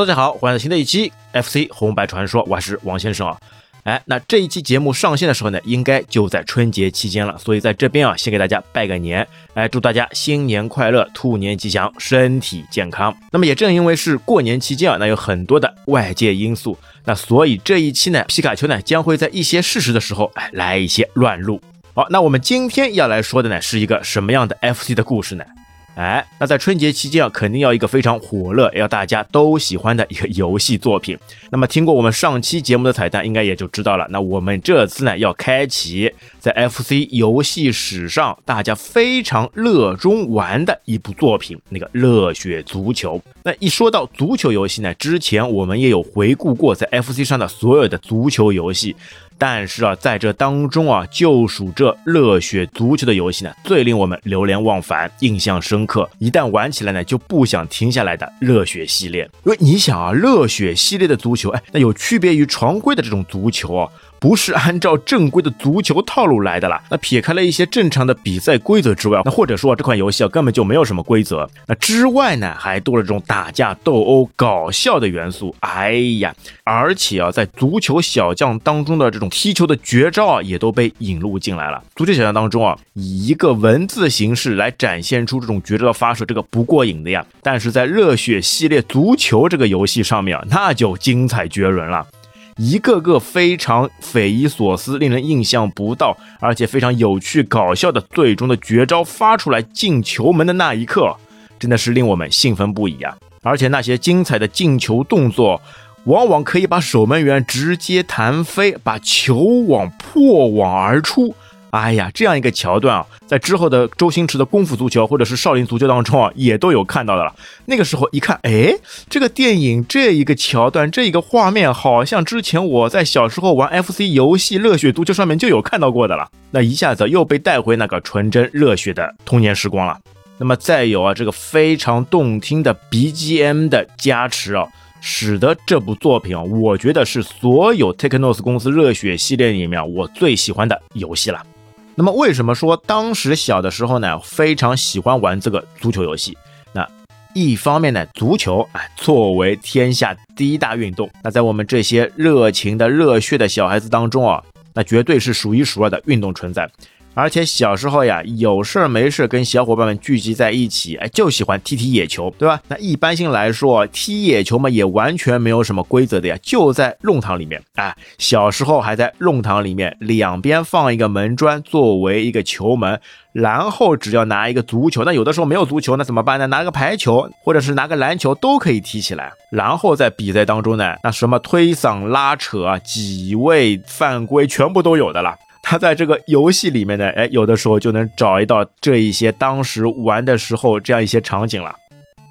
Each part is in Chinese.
大家好，欢迎来新的一期 FC 红白传说，我是王先生啊。哎，那这一期节目上线的时候呢，应该就在春节期间了，所以在这边啊，先给大家拜个年，哎，祝大家新年快乐，兔年吉祥，身体健康。那么也正因为是过年期间啊，那有很多的外界因素，那所以这一期呢，皮卡丘呢将会在一些事实的时候，哎，来一些乱入。好，那我们今天要来说的呢，是一个什么样的 FC 的故事呢？哎，那在春节期间啊，肯定要一个非常火热，要大家都喜欢的一个游戏作品。那么听过我们上期节目的彩蛋，应该也就知道了。那我们这次呢，要开启在 FC 游戏史上大家非常热衷玩的一部作品，那个《热血足球》。那一说到足球游戏呢，之前我们也有回顾过在 FC 上的所有的足球游戏。但是啊，在这当中啊，就属这热血足球的游戏呢，最令我们流连忘返、印象深刻。一旦玩起来呢，就不想停下来的热血系列。因为你想啊，热血系列的足球，哎，那有区别于常规的这种足球啊。不是按照正规的足球套路来的啦。那撇开了一些正常的比赛规则之外，那或者说这款游戏啊根本就没有什么规则。那之外呢，还多了这种打架斗殴、搞笑的元素。哎呀，而且啊，在足球小将当中的这种踢球的绝招啊，也都被引入进来了。足球小将当中啊，以一个文字形式来展现出这种绝招的发射，这个不过瘾的呀。但是在热血系列足球这个游戏上面啊，那就精彩绝伦了。一个个非常匪夷所思、令人印象不到，而且非常有趣搞笑的最终的绝招发出来进球门的那一刻，真的是令我们兴奋不已啊！而且那些精彩的进球动作，往往可以把守门员直接弹飞，把球网破网而出。哎呀，这样一个桥段啊，在之后的周星驰的功夫足球或者是少林足球当中啊，也都有看到的了。那个时候一看，哎，这个电影这一个桥段，这一个画面，好像之前我在小时候玩 FC 游戏《热血足球》上面就有看到过的了。那一下子又被带回那个纯真热血的童年时光了。那么再有啊，这个非常动听的 BGM 的加持啊，使得这部作品啊，我觉得是所有 Technos 公司热血系列里面我最喜欢的游戏了。那么为什么说当时小的时候呢，非常喜欢玩这个足球游戏？那一方面呢，足球啊作为天下第一大运动，那在我们这些热情的热血的小孩子当中啊，那绝对是数一数二的运动存在。而且小时候呀，有事儿没事跟小伙伴们聚集在一起，哎，就喜欢踢踢野球，对吧？那一般性来说，踢野球嘛，也完全没有什么规则的呀，就在弄堂里面啊。小时候还在弄堂里面，两边放一个门砖作为一个球门，然后只要拿一个足球，那有的时候没有足球，那怎么办呢？拿个排球或者是拿个篮球都可以踢起来。然后在比赛当中呢，那什么推搡、拉扯啊，几位犯规全部都有的了。他在这个游戏里面呢，哎，有的时候就能找一到这一些当时玩的时候这样一些场景了。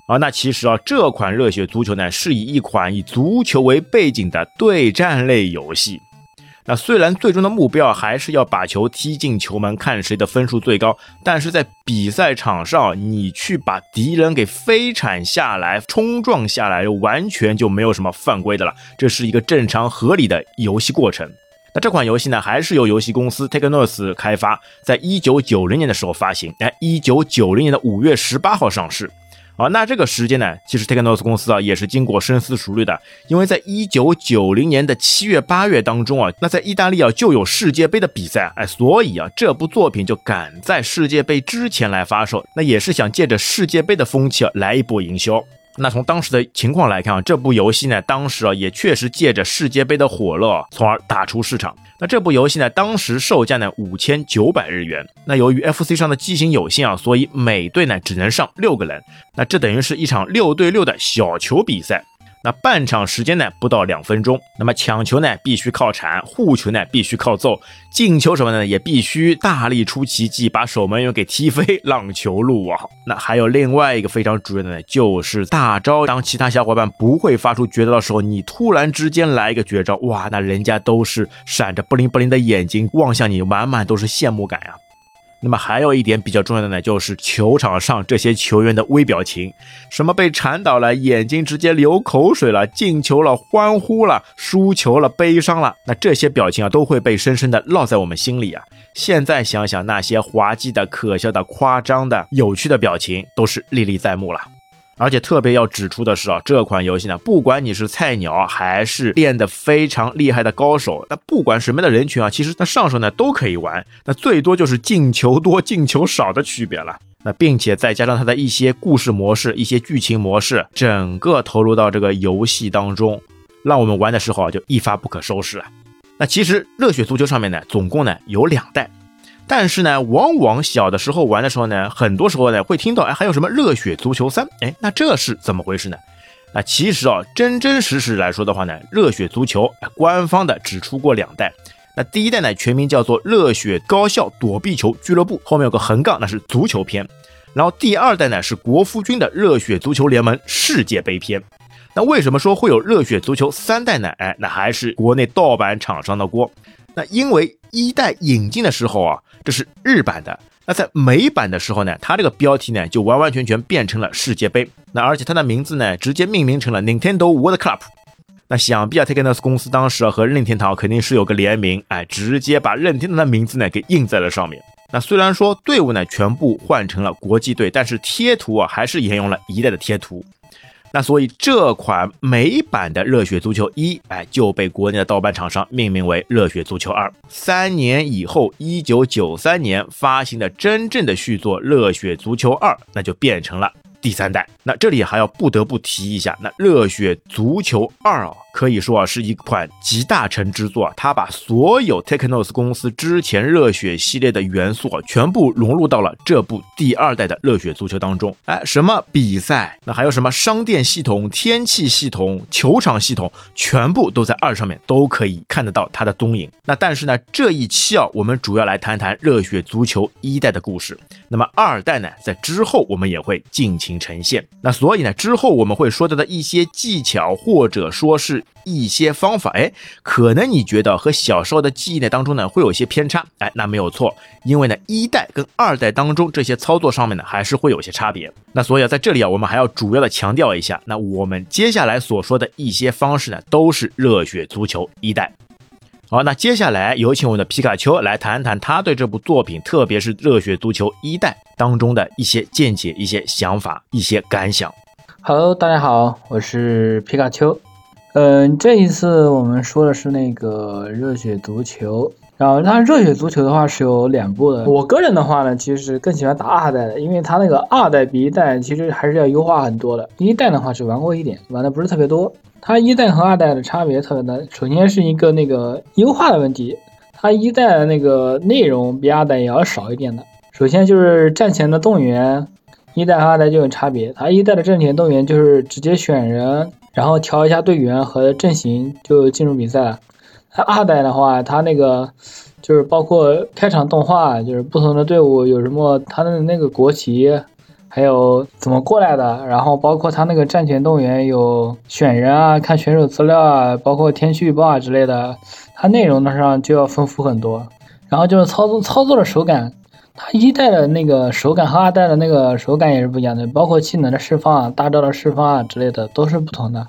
啊，那其实啊，这款热血足球呢，是以一款以足球为背景的对战类游戏。那虽然最终的目标还是要把球踢进球门，看谁的分数最高，但是在比赛场上，你去把敌人给飞铲下来、冲撞下来，完全就没有什么犯规的了。这是一个正常合理的游戏过程。那这款游戏呢，还是由游戏公司 Technos 开发，在一九九零年的时候发行，哎，一九九零年的五月十八号上市。啊，那这个时间呢，其实 Technos 公司啊也是经过深思熟虑的，因为在一九九零年的七月八月当中啊，那在意大利啊就有世界杯的比赛，哎，所以啊这部作品就赶在世界杯之前来发售，那也是想借着世界杯的风气啊来一波营销。那从当时的情况来看啊，这部游戏呢，当时啊也确实借着世界杯的火热，从而打出市场。那这部游戏呢，当时售价呢五千九百日元。那由于 FC 上的机型有限啊，所以每队呢只能上六个人。那这等于是一场六对六的小球比赛。那半场时间呢不到两分钟，那么抢球呢必须靠铲，护球呢必须靠揍，进球什么呢也必须大力出奇迹，把守门员给踢飞，让球入网。那还有另外一个非常主要的呢，就是大招。当其他小伙伴不会发出绝招的时候，你突然之间来一个绝招，哇，那人家都是闪着不灵不灵的眼睛望向你，满满都是羡慕感呀。那么还有一点比较重要的呢，就是球场上这些球员的微表情，什么被铲倒了，眼睛直接流口水了，进球了，欢呼了，输球了，悲伤了，那这些表情啊，都会被深深的烙在我们心里啊。现在想想那些滑稽的、可笑的、夸张的、有趣的表情，都是历历在目了。而且特别要指出的是啊，这款游戏呢，不管你是菜鸟还是练得非常厉害的高手，那不管什么样的人群啊，其实那上手呢都可以玩，那最多就是进球多进球少的区别了。那并且再加上它的一些故事模式、一些剧情模式，整个投入到这个游戏当中，让我们玩的时候啊就一发不可收拾啊。那其实热血足球上面呢，总共呢有两代。但是呢，往往小的时候玩的时候呢，很多时候呢会听到，哎，还有什么热血足球三？哎，那这是怎么回事呢？那其实啊，真真实实来说的话呢，热血足球官方的只出过两代。那第一代呢，全名叫做热血高校躲避球俱乐部，后面有个横杠，那是足球篇。然后第二代呢是国服军的热血足球联盟世界杯篇。那为什么说会有热血足球三代呢？哎，那还是国内盗版厂商的锅。那因为一代引进的时候啊。这是日版的，那在美版的时候呢，它这个标题呢就完完全全变成了世界杯，那而且它的名字呢直接命名成了 Nintendo World Cup。那想必啊 t e k e n o s 公司当时啊和任天堂肯定是有个联名，哎，直接把任天堂的名字呢给印在了上面。那虽然说队伍呢全部换成了国际队，但是贴图啊还是沿用了一代的贴图。那所以这款美版的《热血足球一》哎就被国内的盗版厂商命名为《热血足球二》。三年以后，一九九三年发行的真正的续作《热血足球二》，那就变成了。第三代，那这里还要不得不提一下，那《热血足球二》啊，可以说啊是一款集大成之作，它把所有 Technos 公司之前热血系列的元素啊，全部融入到了这部第二代的热血足球当中。哎，什么比赛，那还有什么商店系统、天气系统、球场系统，全部都在二上面都可以看得到它的踪影。那但是呢，这一期啊，我们主要来谈谈热血足球一代的故事。那么二代呢，在之后我们也会尽情。呈现那，所以呢，之后我们会说到的一些技巧，或者说是一些方法，哎，可能你觉得和小时候的记忆呢当中呢会有些偏差，哎，那没有错，因为呢一代跟二代当中这些操作上面呢还是会有些差别。那所以啊，在这里啊，我们还要主要的强调一下，那我们接下来所说的一些方式呢，都是热血足球一代。好，那接下来有请我们的皮卡丘来谈谈他对这部作品，特别是《热血足球一代》当中的一些见解、一些想法、一些感想。Hello，大家好，我是皮卡丘。嗯，这一次我们说的是那个《热血足球》，然后它《热血足球》的话是有两部的。我个人的话呢，其实更喜欢打二代的，因为它那个二代比一代其实还是要优化很多的。一代的话只玩过一点，玩的不是特别多。它一代和二代的差别特别大，首先是一个那个优化的问题，它一代的那个内容比二代也要少一点的。首先就是战前的动员，一代和二代就有差别。它一代的战前动员就是直接选人，然后调一下队员和阵型就进入比赛了。它二代的话，它那个就是包括开场动画，就是不同的队伍有什么，它的那个国旗。还有怎么过来的，然后包括他那个战前动员有选人啊，看选手资料啊，包括天气预报啊之类的，它内容的上就要丰富很多。然后就是操作操作的手感，它一代的那个手感和二代的那个手感也是不一样的，包括技能的释放啊、大招的释放啊之类的都是不同的。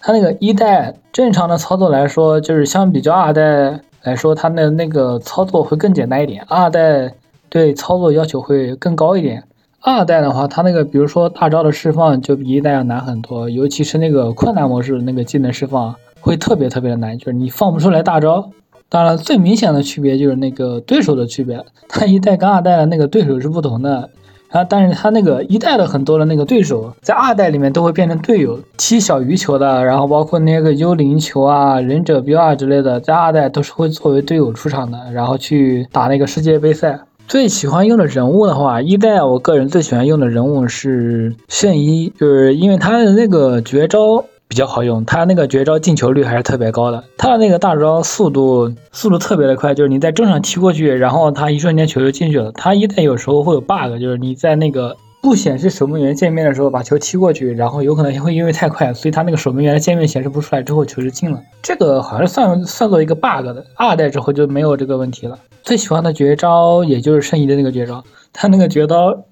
它那个一代正常的操作来说，就是相比较二代来说，它的那个操作会更简单一点，二代对操作要求会更高一点。二代的话，它那个比如说大招的释放就比一代要难很多，尤其是那个困难模式那个技能释放会特别特别的难，就是你放不出来大招。当然，最明显的区别就是那个对手的区别，它一代跟二代的那个对手是不同的。啊，但是他那个一代的很多的那个对手，在二代里面都会变成队友，踢小鱼球的，然后包括那个幽灵球啊、忍者镖啊之类的，在二代都是会作为队友出场的，然后去打那个世界杯赛。最喜欢用的人物的话，一代我个人最喜欢用的人物是圣衣，就是因为他的那个绝招比较好用，他那个绝招进球率还是特别高的，他的那个大招速度速度特别的快，就是你在中场踢过去，然后他一瞬间球就进去了。他一代有时候会有 bug，就是你在那个。不显示守门员界面的时候，把球踢过去，然后有可能会因为太快，所以他那个守门员的界面显示不出来，之后球就进了。这个好像算算作一个 bug 的。二代之后就没有这个问题了。最喜欢的绝招也就是圣衣的那个绝招，他那个绝招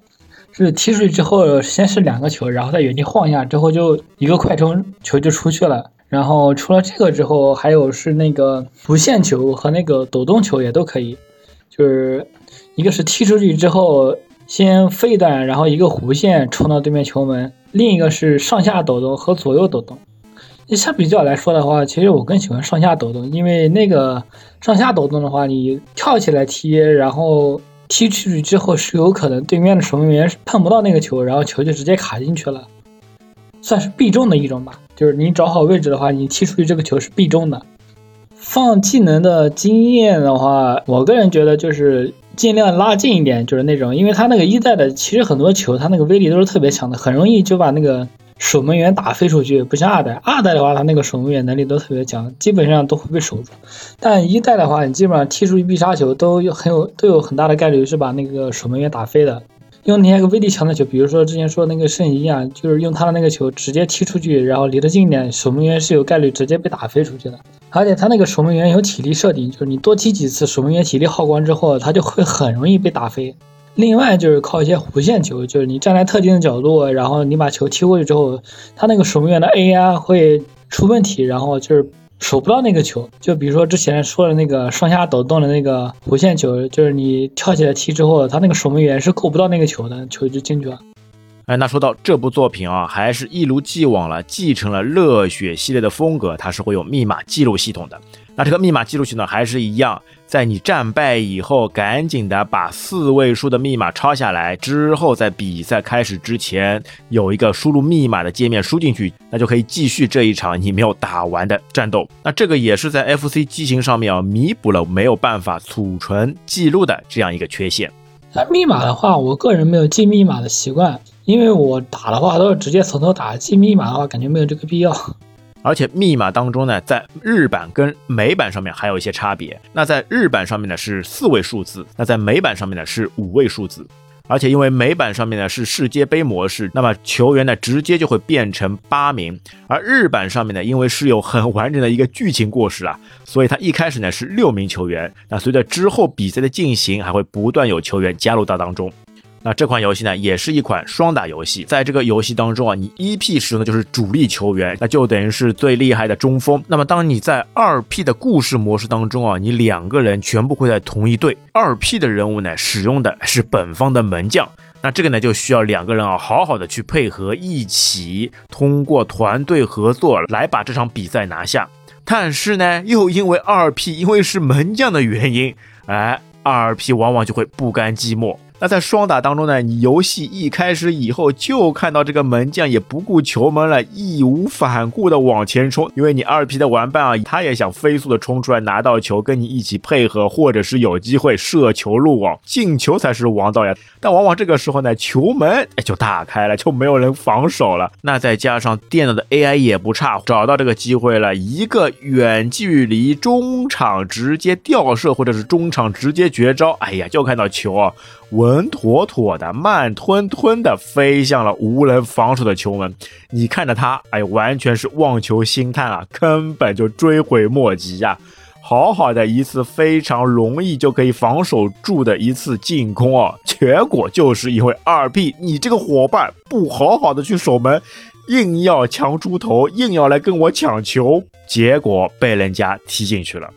是踢出去之后，先是两个球，然后在原地晃一下，之后就一个快冲球就出去了。然后除了这个之后，还有是那个不限球和那个抖动球也都可以，就是一个是踢出去之后。先飞一段，然后一个弧线冲到对面球门，另一个是上下抖动和左右抖动。相比较来说的话，其实我更喜欢上下抖动，因为那个上下抖动的话，你跳起来踢，然后踢出去之后是有可能对面的守门员是碰不到那个球，然后球就直接卡进去了，算是必中的一种吧。就是你找好位置的话，你踢出去这个球是必中的。放技能的经验的话，我个人觉得就是尽量拉近一点，就是那种，因为他那个一代的其实很多球，他那个威力都是特别强的，很容易就把那个守门员打飞出去。不像二代，二代的话，他那个守门员能力都特别强，基本上都会被守住。但一代的话，你基本上踢出去必杀球都有很有都有很大的概率是把那个守门员打飞的。用那些个威力强的球，比如说之前说那个圣衣啊，就是用他的那个球直接踢出去，然后离得近一点，守门员是有概率直接被打飞出去的。而且他那个守门员有体力设定，就是你多踢几次，守门员体力耗光之后，他就会很容易被打飞。另外就是靠一些弧线球，就是你站在特定的角度，然后你把球踢过去之后，他那个守门员的 AI 会出问题，然后就是。守不到那个球，就比如说之前说的那个上下抖动的那个弧线球，就是你跳起来踢之后，他那个守门员是够不到那个球的，球就进去了。哎，那说到这部作品啊，还是一如既往了，继承了热血系列的风格，它是会有密码记录系统的。那这个密码记录系统还是一样，在你战败以后，赶紧的把四位数的密码抄下来，之后在比赛开始之前有一个输入密码的界面输进去，那就可以继续这一场你没有打完的战斗。那这个也是在 FC 机型上面啊，弥补了没有办法储存记录的这样一个缺陷。那密码的话，我个人没有记密码的习惯。因为我打的话都是直接从头打，记密码的话感觉没有这个必要。而且密码当中呢，在日版跟美版上面还有一些差别。那在日版上面呢是四位数字，那在美版上面呢是五位数字。而且因为美版上面呢是世界杯模式，那么球员呢直接就会变成八名。而日版上面呢，因为是有很完整的一个剧情故事啊，所以它一开始呢是六名球员。那随着之后比赛的进行，还会不断有球员加入到当中。那这款游戏呢，也是一款双打游戏。在这个游戏当中啊，你一 P 使用的就是主力球员，那就等于是最厉害的中锋。那么当你在二 P 的故事模式当中啊，你两个人全部会在同一队。二 P 的人物呢，使用的是本方的门将。那这个呢，就需要两个人啊，好好的去配合，一起通过团队合作来把这场比赛拿下。但是呢，又因为二 P 因为是门将的原因，哎，二 P 往往就会不甘寂寞。那在双打当中呢，你游戏一开始以后就看到这个门将也不顾球门了，义无反顾的往前冲，因为你二 P 的玩伴啊，他也想飞速的冲出来拿到球，跟你一起配合，或者是有机会射球入网，进球才是王道呀。但往往这个时候呢，球门就打开了，就没有人防守了。那再加上电脑的 AI 也不差，找到这个机会了，一个远距离中场直接吊射，或者是中场直接绝招，哎呀，就看到球啊。稳妥妥的、慢吞吞的飞向了无人防守的球门，你看着他，哎，完全是望球兴叹啊，根本就追悔莫及呀！好好的一次非常容易就可以防守住的一次进攻啊，结果就是因为二 P 你这个伙伴不好好的去守门，硬要强出头，硬要来跟我抢球，结果被人家踢进去了。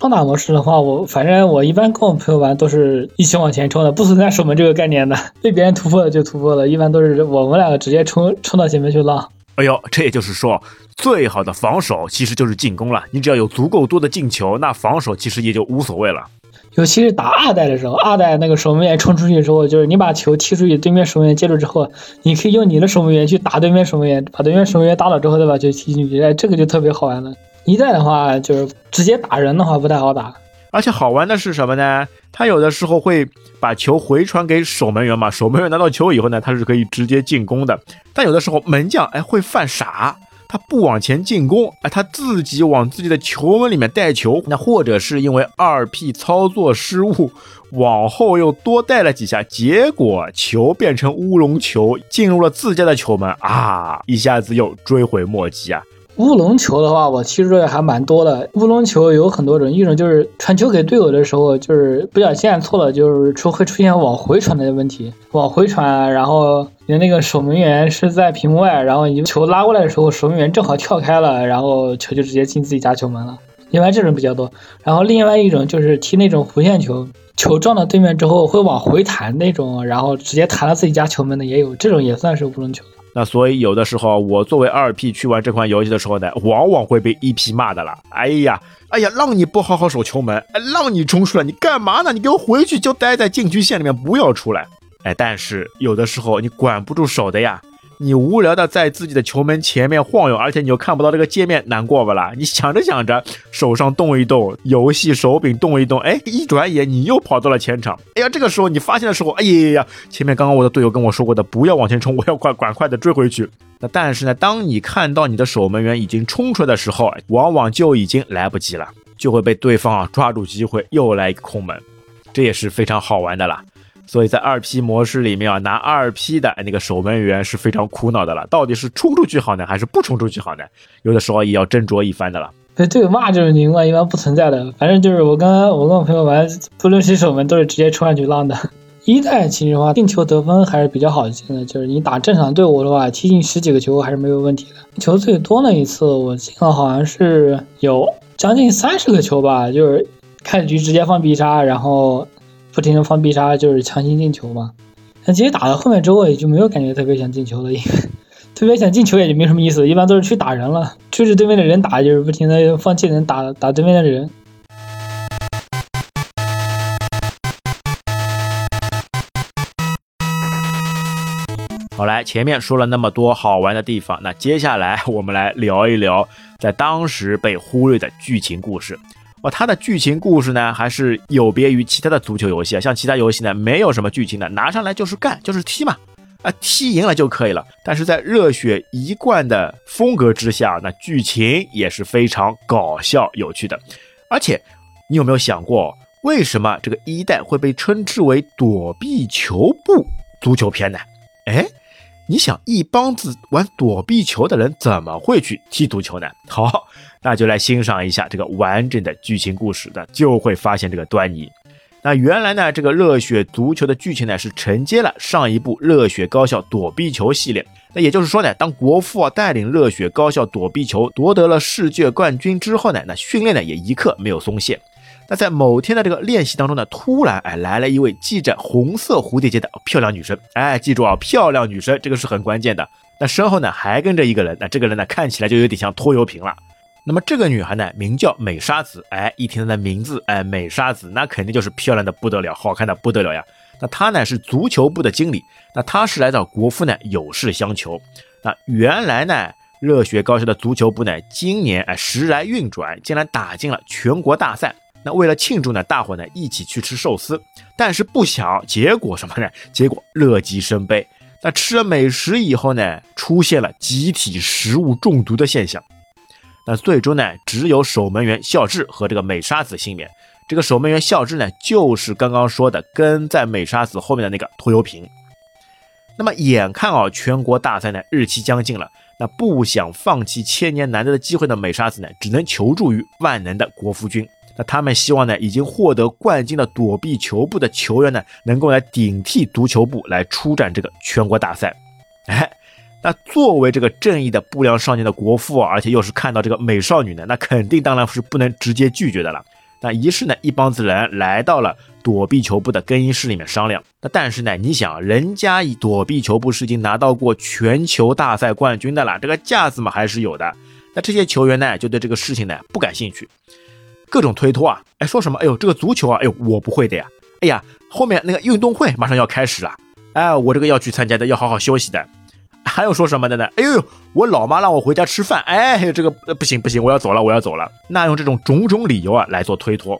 双打模式的话，我反正我一般跟我朋友玩都是一起往前冲的，不存在守门这个概念的。被别人突破了就突破了，一般都是我们两个直接冲冲到前面去浪。哎呦，这也就是说，最好的防守其实就是进攻了。你只要有足够多的进球，那防守其实也就无所谓了。尤其是打二代的时候，二代那个守门员冲出去之后，就是你把球踢出去，对面守门员接住之后，你可以用你的守门员去打对面守门员，把对面守门员打倒之后再把球踢进去，哎，这个就特别好玩了。一代的话，就是直接打人的话不太好打，而且好玩的是什么呢？他有的时候会把球回传给守门员嘛，守门员拿到球以后呢，他是可以直接进攻的。但有的时候门将哎会犯傻，他不往前进攻，哎他自己往自己的球门里面带球，那或者是因为二 P 操作失误，往后又多带了几下，结果球变成乌龙球进入了自家的球门啊，一下子又追悔莫及啊。乌龙球的话，我踢出来还蛮多的。乌龙球有很多种，一种就是传球给队友的时候，就是不小心按错了，就是出会出现往回传的问题。往回传，然后你的那个守门员是在屏幕外，然后你球拉过来的时候，守门员正好跳开了，然后球就直接进自己家球门了。另外这种比较多。然后另外一种就是踢那种弧线球，球撞到对面之后会往回弹那种，然后直接弹到自己家球门的也有，这种也算是乌龙球。那所以有的时候我作为二 P 去玩这款游戏的时候呢，往往会被一 P 骂的了。哎呀，哎呀，让你不好好守球门，让你冲出来，你干嘛呢？你给我回去就待在禁区线里面，不要出来。哎，但是有的时候你管不住手的呀。你无聊的在自己的球门前面晃悠，而且你又看不到这个界面，难过不啦？你想着想着，手上动一动，游戏手柄动一动，哎，一转眼你又跑到了前场。哎呀，这个时候你发现的时候，哎呀呀呀，前面刚刚我的队友跟我说过的，不要往前冲，我要快赶快的追回去。那但是呢，当你看到你的守门员已经冲出来的时候，往往就已经来不及了，就会被对方啊抓住机会又来一个空门，这也是非常好玩的啦。所以在二 P 模式里面啊，拿二 P 的那个守门员是非常苦恼的了。到底是冲出去好呢，还是不冲出去好呢？有的时候也要斟酌一番的了。对，队友骂这种情况一般不存在的。反正就是我刚刚我跟我朋友玩，不论是守门都是直接冲上去浪的。一代其实话进球得分还是比较好进的，就是你打正常队伍的话，踢进十几个球还是没有问题的。球最多那一次我进了好像是有将近三十个球吧，就是开局直接放必杀，然后。不停的放必杀就是强行进球嘛，但其实打到后面之后也就没有感觉特别想进球了，因为 特别想进球也就没什么意思，一般都是去打人了，追着对面的人打，就是不停的放技能打打对面的人。好，来前面说了那么多好玩的地方，那接下来我们来聊一聊在当时被忽略的剧情故事。哦，它的剧情故事呢，还是有别于其他的足球游戏啊。像其他游戏呢，没有什么剧情的，拿上来就是干，就是踢嘛，啊，踢赢了就可以了。但是在热血一贯的风格之下，那剧情也是非常搞笑有趣的。而且，你有没有想过，为什么这个一代会被称之为躲避球部足球片呢？哎。你想一帮子玩躲避球的人怎么会去踢足球呢？好，那就来欣赏一下这个完整的剧情故事，那就会发现这个端倪。那原来呢，这个热血足球的剧情呢是承接了上一部热血高校躲避球系列。那也就是说呢，当国父啊带领热血高校躲避球夺得了世界冠军之后呢，那训练呢也一刻没有松懈。那在某天的这个练习当中呢，突然哎来了一位系着红色蝴蝶结的漂亮女生，哎，记住啊，漂亮女生这个是很关键的。那身后呢还跟着一个人，那这个人呢看起来就有点像拖油瓶了。那么这个女孩呢名叫美沙子，哎，一听她的名字，哎，美沙子，那肯定就是漂亮的不得了，好看的不得了呀。那她呢是足球部的经理，那她是来找国父呢有事相求。那原来呢热血高校的足球部呢今年哎时来运转，竟然打进了全国大赛。那为了庆祝呢，大伙呢一起去吃寿司，但是不想结果什么呢？结果乐极生悲。那吃了美食以后呢，出现了集体食物中毒的现象。那最终呢，只有守门员孝志和这个美沙子幸免。这个守门员孝志呢，就是刚刚说的跟在美沙子后面的那个拖油瓶。那么眼看啊，全国大赛呢日期将近了，那不想放弃千年难得的机会的美沙子呢，只能求助于万能的国服君。那他们希望呢，已经获得冠军的躲避球部的球员呢，能够来顶替足球部来出战这个全国大赛。哎，那作为这个正义的不良少年的国父，而且又是看到这个美少女呢，那肯定当然是不能直接拒绝的了。那于是呢，一帮子人来到了躲避球部的更衣室里面商量。那但是呢，你想，人家以躲避球部是已经拿到过全球大赛冠军的了，这个架子嘛还是有的。那这些球员呢，就对这个事情呢不感兴趣。各种推脱啊，哎，说什么？哎呦，这个足球啊，哎呦，我不会的呀。哎呀，后面那个运动会马上要开始了，哎，我这个要去参加的，要好好休息的。还有说什么的呢？哎呦，我老妈让我回家吃饭，哎，这个不行不行，我要走了，我要走了。那用这种种种理由啊来做推脱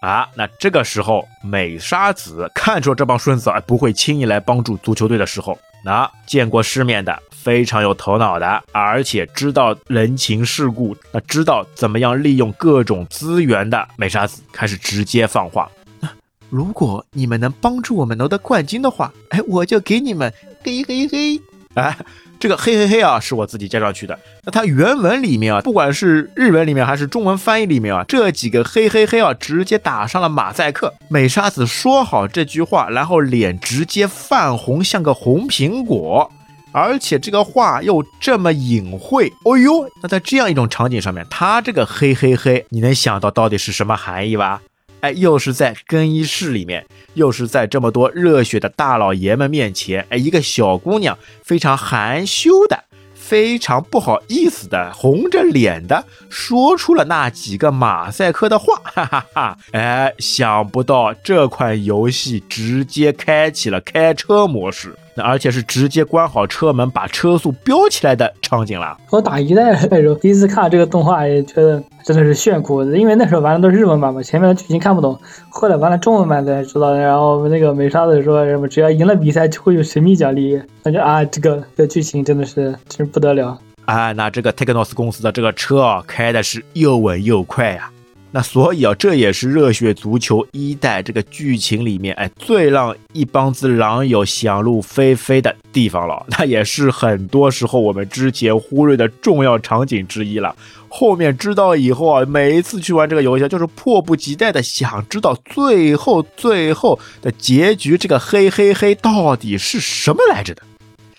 啊。那这个时候，美沙子看出了这帮孙子啊不会轻易来帮助足球队的时候，那见过世面的。非常有头脑的，而且知道人情世故，那知道怎么样利用各种资源的美沙子开始直接放话：如果你们能帮助我们夺得冠军的话，哎，我就给你们嘿嘿嘿！哎，这个嘿嘿嘿啊，是我自己加上去的。那它原文里面啊，不管是日文里面还是中文翻译里面啊，这几个嘿嘿嘿啊，直接打上了马赛克。美沙子说好这句话，然后脸直接泛红，像个红苹果。而且这个话又这么隐晦，哦呦，那在这样一种场景上面，他这个嘿嘿嘿，你能想到到底是什么含义吧？哎，又是在更衣室里面，又是在这么多热血的大老爷们面前，哎，一个小姑娘非常含羞的。非常不好意思的，红着脸的说出了那几个马赛克的话，哈哈哈！哎，想不到这款游戏直接开启了开车模式。那而且是直接关好车门，把车速飙起来的场景了。我打一代的时候第一次看这个动画，也觉得真的是炫酷。因为那时候玩的都是日文版嘛，前面的剧情看不懂。后来玩了中文版才知道。然后那个美沙子说什么，只要赢了比赛就会有神秘奖励。感觉啊，这个这剧情真的是真是不得了。啊，那这个 Technos 公司的这个车啊，开的是又稳又快呀。那所以啊，这也是热血足球一代这个剧情里面，哎，最让一帮子狼友想入非非的地方了。那也是很多时候我们之前忽略的重要场景之一了。后面知道以后啊，每一次去玩这个游戏，就是迫不及待的想知道最后最后的结局，这个嘿嘿嘿到底是什么来着的？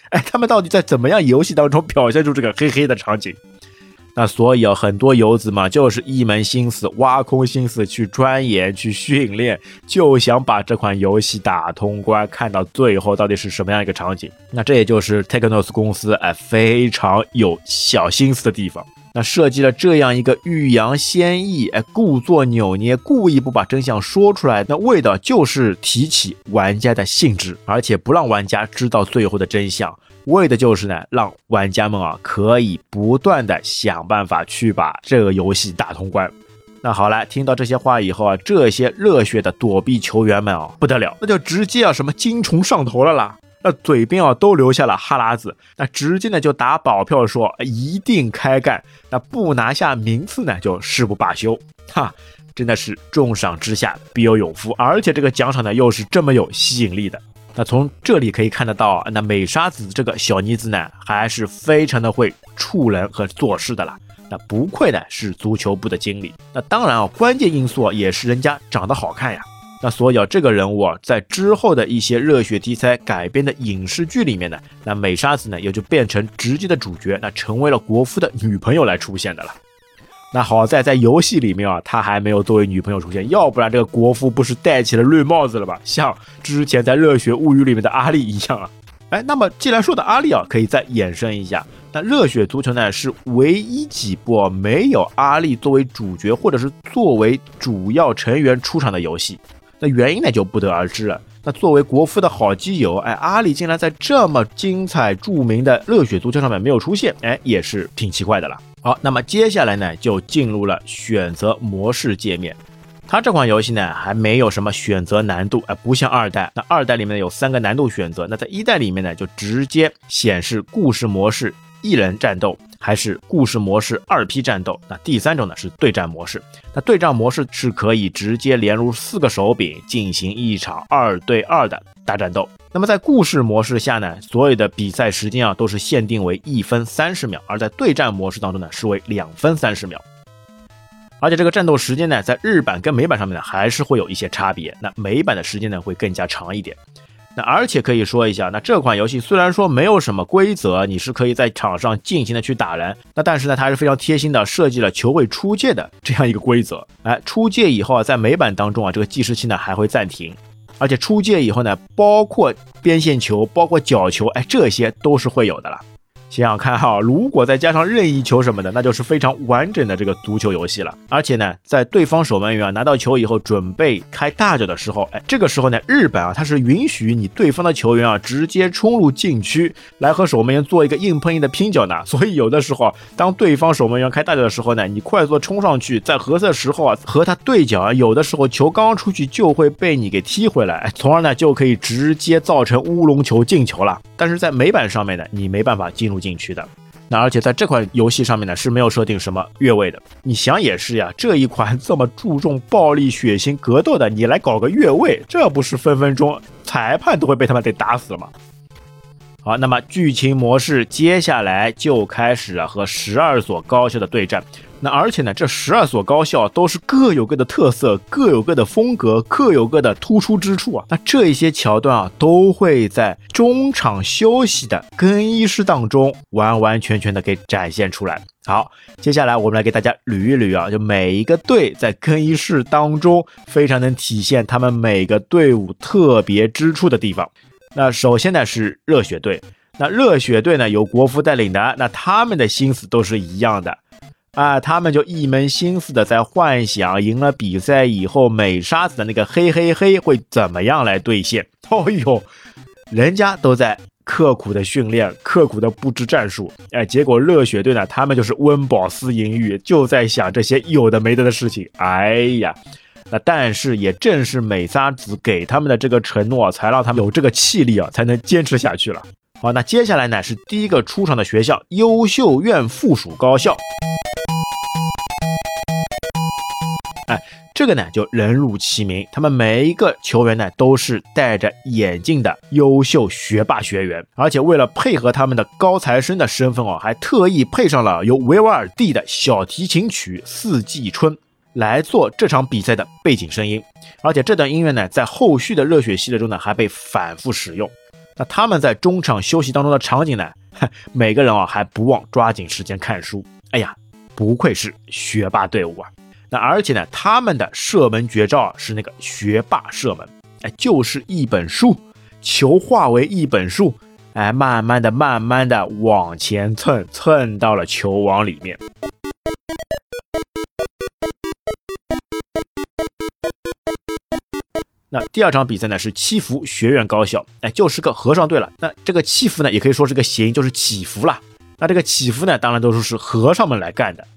哎，他们到底在怎么样游戏当中表现出这个嘿嘿的场景？那所以啊，很多游子嘛，就是一门心思挖空心思去钻研、去训练，就想把这款游戏打通关，看到最后到底是什么样一个场景。那这也就是 Technos 公司哎非常有小心思的地方。那设计了这样一个欲扬先抑，哎，故作扭捏，故意不把真相说出来，那为的就是提起玩家的兴致，而且不让玩家知道最后的真相。为的就是呢，让玩家们啊可以不断的想办法去把这个游戏打通关。那好了，听到这些话以后啊，这些热血的躲避球员们啊不得了，那就直接啊什么精虫上头了啦，那嘴边啊都留下了哈喇子，那直接呢就打保票说一定开干，那不拿下名次呢就誓不罢休。哈，真的是重赏之下必有勇夫，而且这个奖赏呢又是这么有吸引力的。那从这里可以看得到，那美沙子这个小妮子呢，还是非常的会处人和做事的啦。那不愧呢是足球部的经理。那当然啊，关键因素也是人家长得好看呀。那所以啊，这个人物啊，在之后的一些热血题材改编的影视剧里面呢，那美沙子呢也就变成直接的主角，那成为了国夫的女朋友来出现的了。那好在在游戏里面啊，他还没有作为女朋友出现，要不然这个国服不是戴起了绿帽子了吧？像之前在《热血物语》里面的阿丽一样啊。哎，那么既然说到阿丽啊，可以再衍生一下，那《热血足球》呢是唯一几部没有阿丽作为主角或者是作为主要成员出场的游戏。那原因呢就不得而知了。那作为国服的好基友，哎，阿丽竟然在这么精彩著名的《热血足球》上面没有出现，哎，也是挺奇怪的了。好，那么接下来呢，就进入了选择模式界面。它这款游戏呢，还没有什么选择难度，哎，不像二代。那二代里面有三个难度选择，那在一代里面呢，就直接显示故事模式。一人战斗还是故事模式二 P 战斗？那第三种呢是对战模式。那对战模式是可以直接连入四个手柄进行一场二对二的大战斗。那么在故事模式下呢，所有的比赛时间啊都是限定为一分三十秒，而在对战模式当中呢是为两分三十秒。而且这个战斗时间呢，在日版跟美版上面呢还是会有一些差别。那美版的时间呢会更加长一点。那而且可以说一下，那这款游戏虽然说没有什么规则，你是可以在场上尽情的去打人，那但是呢，它还是非常贴心的设计了球会出界的这样一个规则。哎，出界以后啊，在美版当中啊，这个计时器呢还会暂停，而且出界以后呢，包括边线球、包括角球，哎，这些都是会有的了。想想看哈，如果再加上任意球什么的，那就是非常完整的这个足球游戏了。而且呢，在对方守门员啊拿到球以后准备开大脚的时候，哎，这个时候呢，日本啊它是允许你对方的球员啊直接冲入禁区来和守门员做一个硬碰硬的拼脚呢。所以有的时候，当对方守门员开大脚的时候呢，你快速冲上去，在合适的时候啊和他对角啊，有的时候球刚出去就会被你给踢回来，从而呢就可以直接造成乌龙球进球了。但是在美版上面呢，你没办法进入。进去的，那而且在这款游戏上面呢是没有设定什么越位的。你想也是呀，这一款这么注重暴力、血腥、格斗的，你来搞个越位，这不是分分钟裁判都会被他们给打死了吗？好，那么剧情模式接下来就开始了和十二所高校的对战。那而且呢，这十二所高校都是各有各的特色，各有各的风格，各有各的突出之处啊。那这一些桥段啊，都会在中场休息的更衣室当中完完全全的给展现出来。好，接下来我们来给大家捋一捋啊，就每一个队在更衣室当中非常能体现他们每个队伍特别之处的地方。那首先呢是热血队，那热血队呢由国服带领的，那他们的心思都是一样的。啊，他们就一门心思的在幻想赢了比赛以后美沙子的那个嘿嘿嘿会怎么样来兑现。哦呦，人家都在刻苦的训练，刻苦的布置战术，哎，结果热血队呢，他们就是温饱思淫欲，就在想这些有的没的的事情。哎呀，那但是也正是美沙子给他们的这个承诺，才让他们有这个气力啊，才能坚持下去了。好，那接下来呢是第一个出场的学校——优秀院附属高校。这个呢就人如其名，他们每一个球员呢都是戴着眼镜的优秀学霸学员，而且为了配合他们的高材生的身份哦，还特意配上了由维瓦尔第的小提琴曲《四季春》来做这场比赛的背景声音，而且这段音乐呢在后续的热血系列中呢还被反复使用。那他们在中场休息当中的场景呢，每个人啊还不忘抓紧时间看书。哎呀，不愧是学霸队伍啊！那而且呢，他们的射门绝招啊是那个学霸射门，哎，就是一本书，球化为一本书，哎，慢慢的、慢慢的往前蹭，蹭到了球网里面。那第二场比赛呢是七福学院高校，哎，就是个和尚队了。那这个七福呢，也可以说是个谐音，就是祈福了。那这个祈福呢，当然都是是和尚们来干的。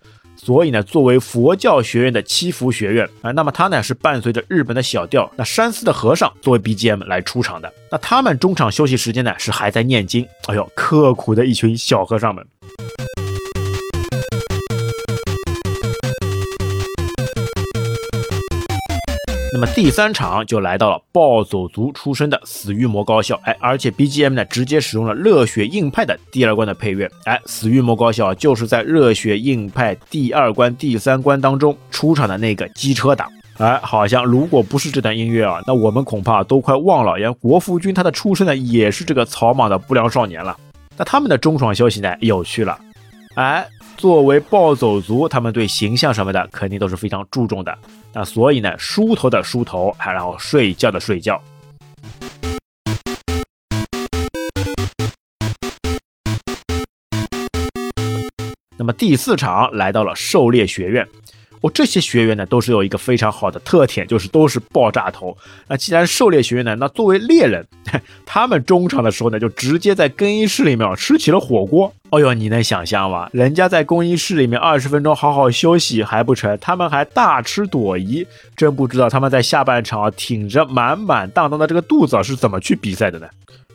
所以呢，作为佛教学院的七福学院啊，那么它呢是伴随着日本的小调，那山寺的和尚作为 BGM 来出场的。那他们中场休息时间呢是还在念经，哎呦，刻苦的一群小和尚们。那么第三场就来到了暴走族出身的死鱼魔高校，哎，而且 BGM 呢直接使用了热血硬派的第二关的配乐，哎，死鱼魔高校就是在热血硬派第二关、第三关当中出场的那个机车党，哎，好像如果不是这段音乐啊，那我们恐怕都快忘了，连国服君他的出身呢也是这个草莽的不良少年了。那他们的中场休息呢有趣了，哎。作为暴走族，他们对形象什么的肯定都是非常注重的。那所以呢，梳头的梳头，还然后睡觉的睡觉。那么第四场来到了狩猎学院。我这些学员呢，都是有一个非常好的特点，就是都是爆炸头。那既然狩猎学院呢，那作为猎人，他们中场的时候呢，就直接在更衣室里面吃起了火锅。哦呦，你能想象吗？人家在更衣室里面二十分钟好好休息还不成，他们还大吃朵颐。真不知道他们在下半场啊挺着满满当当的这个肚子是怎么去比赛的呢？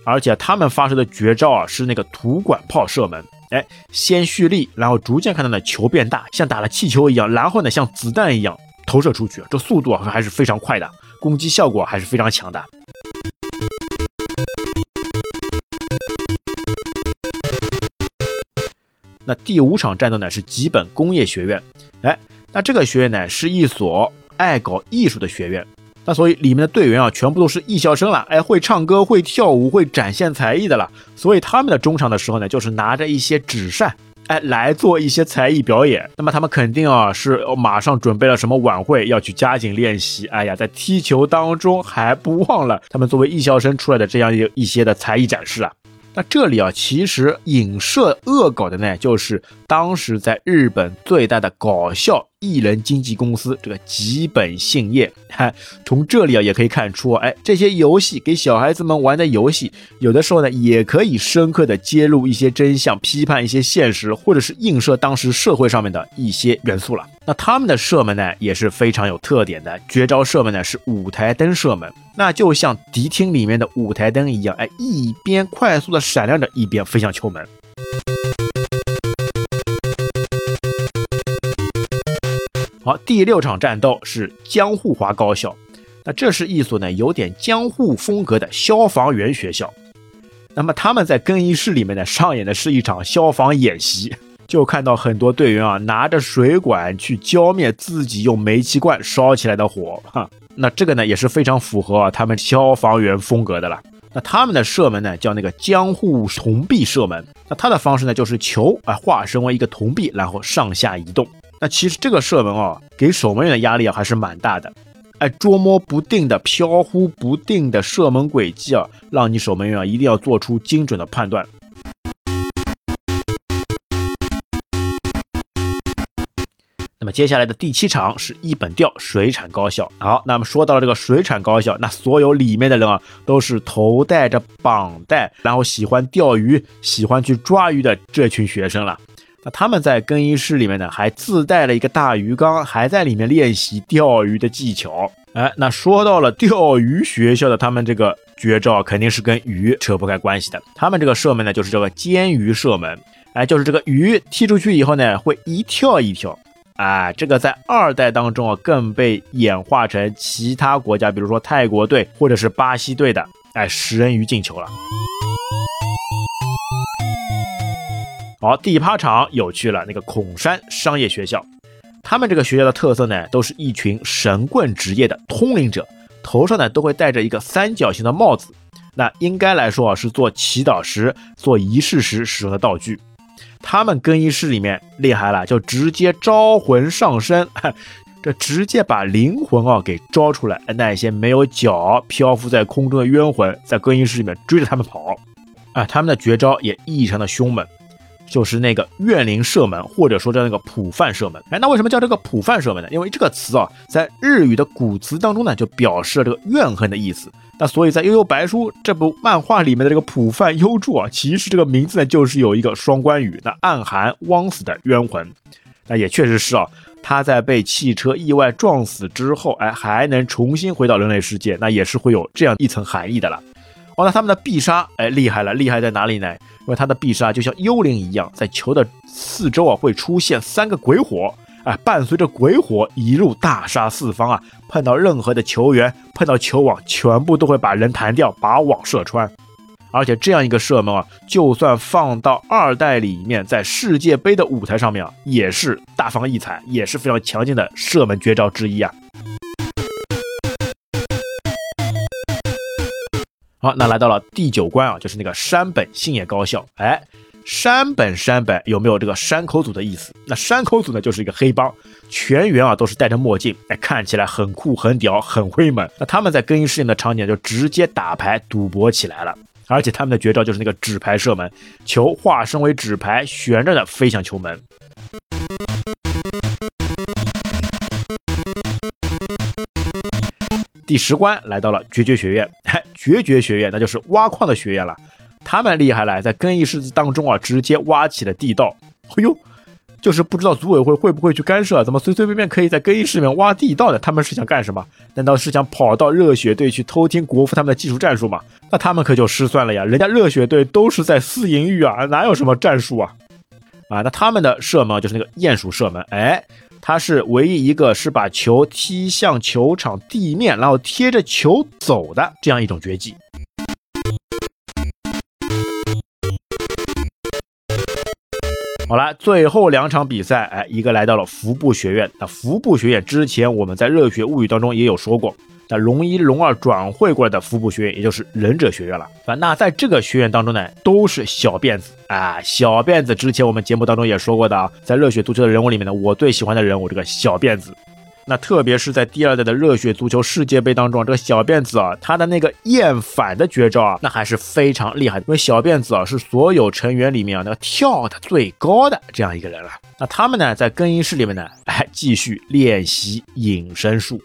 而且他们发射的绝招啊，是那个土管炮射门。哎，先蓄力，然后逐渐看到呢球变大，像打了气球一样，然后呢像子弹一样投射出去，这速度还是非常快的，攻击效果还是非常强的。那第五场战斗呢是吉本工业学院，哎，那这个学院呢是一所爱搞艺术的学院。那所以里面的队员啊，全部都是艺校生了，哎，会唱歌、会跳舞、会展现才艺的了。所以他们的中场的时候呢，就是拿着一些纸扇，哎，来做一些才艺表演。那么他们肯定啊，是马上准备了什么晚会要去加紧练习。哎呀，在踢球当中还不忘了他们作为艺校生出来的这样一一些的才艺展示啊。那这里啊，其实影射恶搞的呢，就是当时在日本最大的搞笑艺人经纪公司这个吉本兴业。哈，从这里啊也可以看出，哎，这些游戏给小孩子们玩的游戏，有的时候呢也可以深刻的揭露一些真相，批判一些现实，或者是映射当时社会上面的一些元素了。那他们的射门呢也是非常有特点的，绝招射门呢是舞台灯射门。那就像迪厅里面的舞台灯一样，哎，一边快速的闪亮着，一边飞向球门。好，第六场战斗是江户华高校，那这是一所呢有点江户风格的消防员学校。那么他们在更衣室里面呢，上演的是一场消防演习，就看到很多队员啊拿着水管去浇灭自己用煤气罐烧起来的火，哈，那这个呢也是非常符合啊他们消防员风格的了。那他们的射门呢叫那个江户铜币射门，那他的方式呢就是球啊化身为一个铜币，然后上下移动。那其实这个射门啊，给守门员的压力啊还是蛮大的。哎，捉摸不定的、飘忽不定的射门轨迹啊，让你守门员啊一定要做出精准的判断。那么接下来的第七场是一本钓水产高校。好，那么说到了这个水产高校，那所有里面的人啊，都是头戴着绑带，然后喜欢钓鱼、喜欢去抓鱼的这群学生了。那他们在更衣室里面呢，还自带了一个大鱼缸，还在里面练习钓鱼的技巧。哎，那说到了钓鱼学校的他们这个绝招，肯定是跟鱼扯不开关系的。他们这个射门呢，就是这个尖鱼射门。哎，就是这个鱼踢出去以后呢，会一跳一跳。哎，这个在二代当中啊，更被演化成其他国家，比如说泰国队或者是巴西队的哎食人鱼进球了。好，第八场有趣了。那个孔山商业学校，他们这个学校的特色呢，都是一群神棍职业的通灵者，头上呢都会戴着一个三角形的帽子。那应该来说啊，是做祈祷时、做仪式时使用的道具。他们更衣室里面厉害了，就直接招魂上身，这直接把灵魂啊给招出来。那些没有脚漂浮在空中的冤魂，在更衣室里面追着他们跑。啊，他们的绝招也异常的凶猛。就是那个怨灵射门，或者说叫那个普范射门。哎，那为什么叫这个普范射门呢？因为这个词啊，在日语的古词当中呢，就表示了这个怨恨的意思。那所以在《悠悠白书》这部漫画里面的这个普范幽助啊，其实这个名字呢，就是有一个双关语，那暗含枉死的冤魂。那也确实是啊，他在被汽车意外撞死之后，哎，还能重新回到人类世界，那也是会有这样一层含义的了。哦，那他们的必杀，哎，厉害了，厉害在哪里呢？因为他的必杀就像幽灵一样，在球的四周啊会出现三个鬼火，哎，伴随着鬼火一路大杀四方啊！碰到任何的球员，碰到球网，全部都会把人弹掉，把网射穿。而且这样一个射门啊，就算放到二代里面，在世界杯的舞台上面啊，也是大放异彩，也是非常强劲的射门绝招之一啊！好，那来到了第九关啊，就是那个山本信也高校。哎，山本山本有没有这个山口组的意思？那山口组呢，就是一个黑帮，全员啊都是戴着墨镜，哎，看起来很酷、很屌、很威猛。那他们在更衣室里的场景就直接打牌赌博起来了，而且他们的绝招就是那个纸牌射门，球化身为纸牌，悬着的飞向球门。第十关来到了绝绝学院，哎 绝绝学院那就是挖矿的学院了。他们厉害了，在更衣室当中啊，直接挖起了地道。哎呦，就是不知道组委会会不会去干涉，怎么随随便便可以在更衣室里面挖地道的？他们是想干什么？难道是想跑到热血队去偷听国服他们的技术战术吗？那他们可就失算了呀！人家热血队都是在私营域啊，哪有什么战术啊？啊，那他们的射门就是那个鼹鼠射门，哎。他是唯一一个是把球踢向球场地面，然后贴着球走的这样一种绝技。好了，最后两场比赛，哎，一个来到了服部学院。那服部学院之前我们在热血物语当中也有说过。龙一、龙二转会过来的服部学院，也就是忍者学院了。那在这个学院当中呢，都是小辫子啊，小辫子。之前我们节目当中也说过的啊，在热血足球的人物里面呢，我最喜欢的人物这个小辫子。那特别是在第二代的热血足球世界杯当中，这个小辫子啊，他的那个厌反的绝招啊，那还是非常厉害的。因为小辫子啊，是所有成员里面啊，那个跳的最高的这样一个人了。那他们呢，在更衣室里面呢，哎，继续练习隐身术。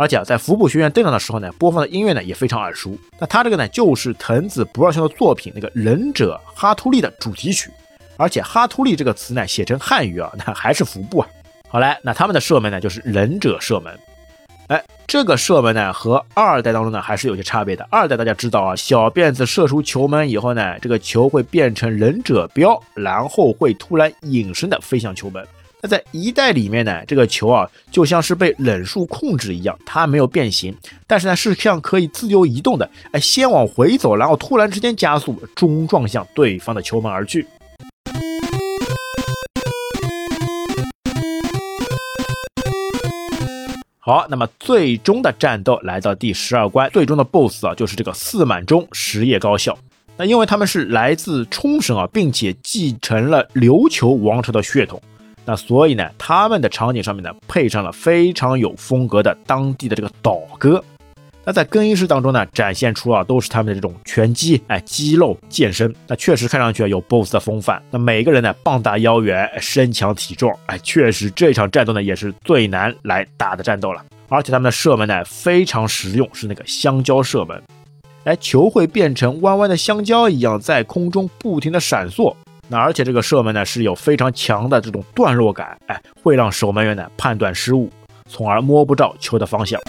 而且在服部学院登场的时候呢，播放的音乐呢也非常耳熟。那他这个呢就是藤子不二雄的作品那个忍者哈图利的主题曲。而且哈图利这个词呢写成汉语啊，那还是服部啊。好来，那他们的射门呢就是忍者射门。哎，这个射门呢和二代当中呢还是有些差别的。二代大家知道啊，小辫子射出球门以后呢，这个球会变成忍者镖，然后会突然隐身的飞向球门。那在一代里面呢，这个球啊就像是被忍术控制一样，它没有变形，但是呢是像可以自由移动的，哎，先往回走，然后突然之间加速，冲撞向对方的球门而去。好，那么最终的战斗来到第十二关，最终的 BOSS 啊就是这个四满中实业高校。那因为他们是来自冲绳啊，并且继承了琉球王朝的血统。那所以呢，他们的场景上面呢，配上了非常有风格的当地的这个岛歌。那在更衣室当中呢，展现出啊，都是他们的这种拳击，哎，肌肉健身。那确实看上去啊，有 BOSS 的风范。那每个人呢，膀大腰圆，身强体壮，哎，确实这场战斗呢，也是最难来打的战斗了。而且他们的射门呢，非常实用，是那个香蕉射门。哎，球会变成弯弯的香蕉一样，在空中不停的闪烁。那而且这个射门呢是有非常强的这种段落感，哎，会让守门员呢判断失误，从而摸不着球的方向。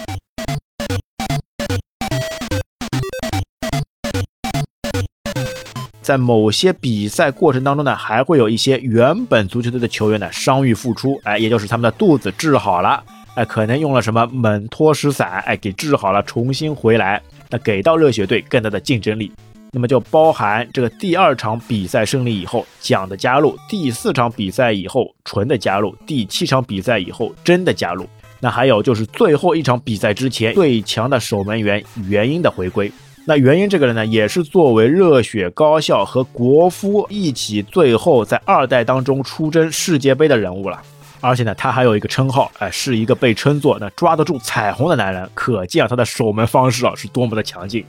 在某些比赛过程当中呢，还会有一些原本足球队的球员呢伤愈复出，哎，也就是他们的肚子治好了，哎，可能用了什么猛脱石散，哎，给治好了，重新回来，那给到热血队更大的竞争力。那么就包含这个第二场比赛胜利以后奖的加入，第四场比赛以后纯的加入，第七场比赛以后真的加入。那还有就是最后一场比赛之前最强的守门员元英的回归。那元英这个人呢，也是作为热血高校和国夫一起最后在二代当中出征世界杯的人物了。而且呢，他还有一个称号，哎，是一个被称作那抓得住彩虹的男人。可见啊，他的守门方式啊是多么的强劲。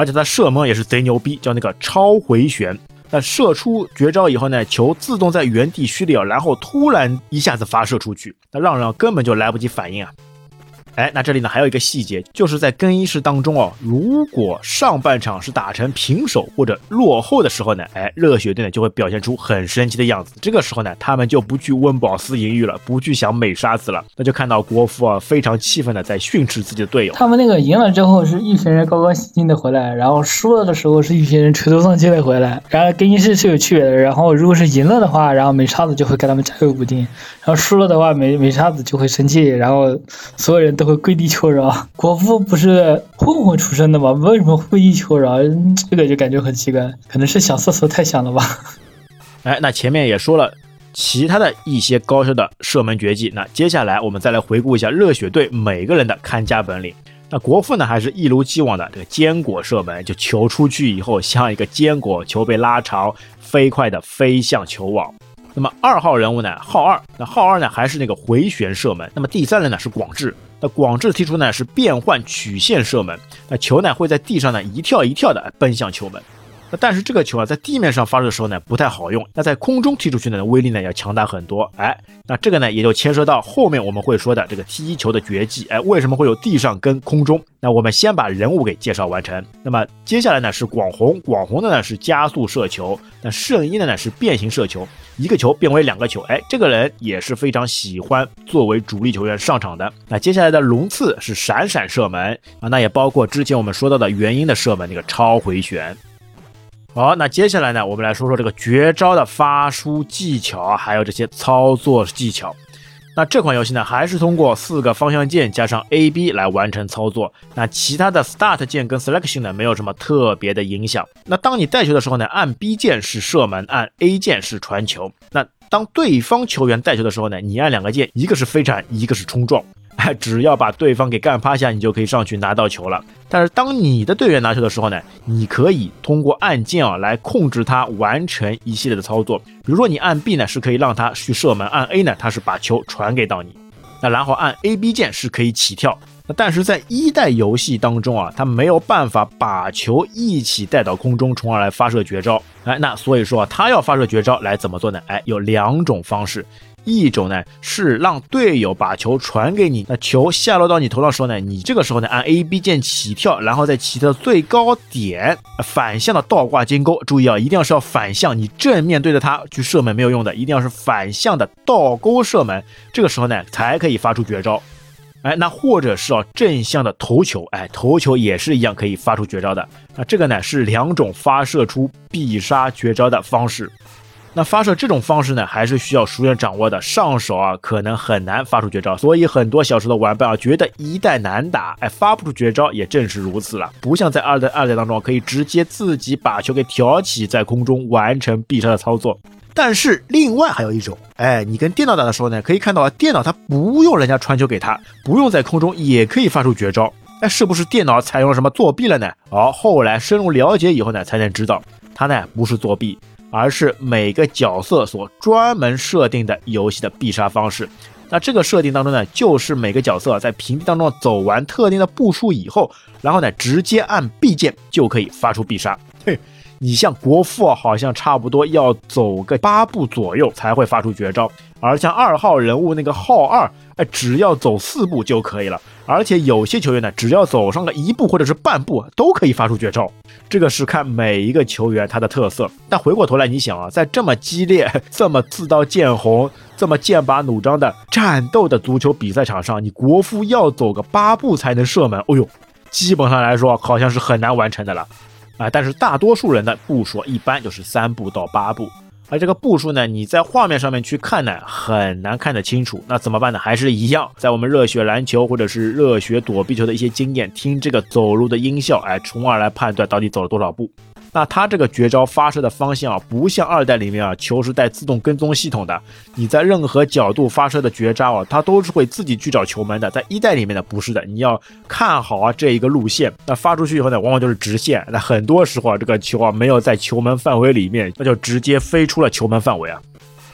而且他射门也是贼牛逼，叫那个超回旋。那射出绝招以后呢，球自动在原地蓄力啊，然后突然一下子发射出去，那让让根本就来不及反应啊。哎，那这里呢还有一个细节，就是在更衣室当中哦，如果上半场是打成平手或者落后的时候呢，哎，热血队呢就会表现出很生气的样子。这个时候呢，他们就不去温饱思淫欲了，不去想美沙子了，那就看到国服啊非常气愤的在训斥自己的队友。他们那个赢了之后是一群人高高兴兴的回来，然后输了的时候是一群人垂头丧气的回来。然后更衣室是有区别的，然后如果是赢了的话，然后美沙子就会给他们加油鼓劲，然后输了的话，美美沙子就会生气，然后所有人都会跪地求饶。国父不是混混出身的吗？为什么跪地求饶？这个就感觉很奇怪，可能是想厕所太响了吧。哎，那前面也说了其他的一些高超的射门绝技，那接下来我们再来回顾一下热血队每个人的看家本领。那国父呢，还是一如既往的这个坚果射门，就球出去以后像一个坚果，球被拉长，飞快的飞向球网。那么二号人物呢，浩二，那浩二呢还是那个回旋射门。那么第三人呢是广志。那广志踢出呢是变换曲线射门，那球呢会在地上呢一跳一跳的奔向球门。那但是这个球啊在地面上发射的时候呢不太好用，那在空中踢出去呢威力呢要强大很多。哎，那这个呢也就牵涉到后面我们会说的这个踢球的绝技。哎，为什么会有地上跟空中？那我们先把人物给介绍完成。那么接下来呢是广红，广红的呢是加速射球，那圣衣的呢是变形射球，一个球变为两个球。哎，这个人也是非常喜欢作为主力球员上场的。那接下来的龙刺是闪闪射门啊，那也包括之前我们说到的原因的射门那个超回旋。好，那接下来呢，我们来说说这个绝招的发出技巧，还有这些操作技巧。那这款游戏呢，还是通过四个方向键加上 A、B 来完成操作。那其他的 Start 键跟 Selection 呢，没有什么特别的影响。那当你带球的时候呢，按 B 键是射门，按 A 键是传球。那当对方球员带球的时候呢，你按两个键，一个是飞铲，一个是冲撞。只要把对方给干趴下，你就可以上去拿到球了。但是当你的队员拿球的时候呢，你可以通过按键啊来控制他完成一系列的操作。比如说你按 B 呢是可以让他去射门，按 A 呢他是把球传给到你。那然后按 A、B 键是可以起跳。那但是在一代游戏当中啊，他没有办法把球一起带到空中，从而来发射绝招。哎，那所以说啊，他要发射绝招来怎么做呢？哎，有两种方式。一种呢是让队友把球传给你，那球下落到你头上的时候呢，你这个时候呢按 A B 键起跳，然后在起跳最高点反向的倒挂金钩。注意啊，一定要是要反向，你正面对着它去射门没有用的，一定要是反向的倒钩射门。这个时候呢才可以发出绝招。哎，那或者是啊正向的投球，哎投球也是一样可以发出绝招的。那这个呢是两种发射出必杀绝招的方式。那发射这种方式呢，还是需要熟练掌握的，上手啊可能很难发出绝招，所以很多小时候的玩伴啊觉得一代难打，哎，发不出绝招也正是如此了。不像在二代二代当中可以直接自己把球给挑起，在空中完成必杀的操作。但是另外还有一种，哎，你跟电脑打的时候呢，可以看到啊，电脑它不用人家传球给他，不用在空中也可以发出绝招。哎是不是电脑采用了什么作弊了呢？哦，后来深入了解以后呢，才能知道，它呢不是作弊。而是每个角色所专门设定的游戏的必杀方式。那这个设定当中呢，就是每个角色在平地当中走完特定的步数以后，然后呢直接按 B 键就可以发出必杀。嘿，你像国父啊好像差不多要走个八步左右才会发出绝招，而像二号人物那个号二，哎，只要走四步就可以了。而且有些球员呢，只要走上了一步或者是半步，都可以发出绝招。这个是看每一个球员他的特色。但回过头来，你想啊，在这么激烈、这么刺刀见红、这么剑拔弩张的战斗的足球比赛场上，你国服要走个八步才能射门，哦呦，基本上来说好像是很难完成的了啊。但是大多数人的步数一般就是三步到八步。而这个步数呢，你在画面上面去看呢，很难看得清楚。那怎么办呢？还是一样，在我们热血篮球或者是热血躲避球的一些经验，听这个走路的音效，哎，从而来判断到底走了多少步。那它这个绝招发射的方向啊，不像二代里面啊，球是带自动跟踪系统的，你在任何角度发射的绝招啊，它都是会自己去找球门的。在一代里面呢，不是的，你要看好啊这一个路线。那发出去以后呢，往往就是直线。那很多时候啊，这个球啊没有在球门范围里面，那就直接飞出了球门范围啊。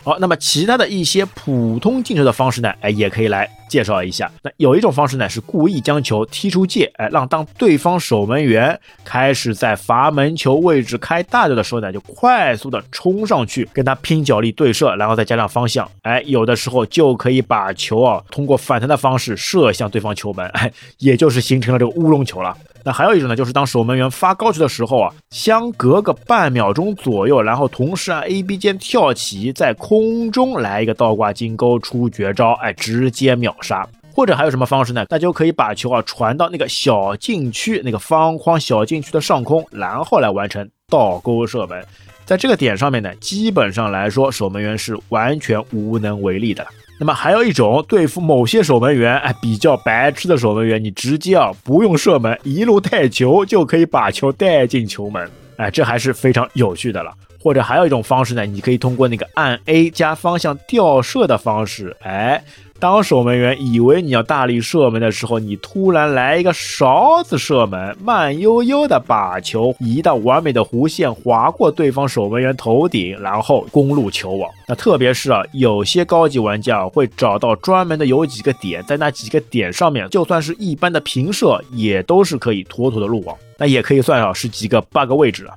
好，那么其他的一些普通进球的方式呢？哎，也可以来介绍一下。那有一种方式呢，是故意将球踢出界，哎，让当对方守门员开始在罚门球位置开大脚的时候呢，就快速的冲上去跟他拼脚力对射，然后再加上方向，哎，有的时候就可以把球啊通过反弹的方式射向对方球门，哎，也就是形成了这个乌龙球了。那还有一种呢，就是当守门员发高球的时候啊，相隔个半秒钟左右，然后同时按 A B 键跳起，在空中来一个倒挂金钩出绝招，哎，直接秒杀。或者还有什么方式呢？那就可以把球啊传到那个小禁区那个方框小禁区的上空，然后来完成倒钩射门。在这个点上面呢，基本上来说，守门员是完全无能为力的。那么还有一种对付某些守门员，哎，比较白痴的守门员，你直接啊不用射门，一路带球就可以把球带进球门，哎，这还是非常有趣的了。或者还有一种方式呢，你可以通过那个按 A 加方向吊射的方式，哎。当守门员以为你要大力射门的时候，你突然来一个勺子射门，慢悠悠的把球移到完美的弧线，划过对方守门员头顶，然后攻入球网。那特别是啊，有些高级玩家会找到专门的有几个点，在那几个点上面，就算是一般的平射，也都是可以妥妥的入网。那也可以算啊，是几个 bug 位置了。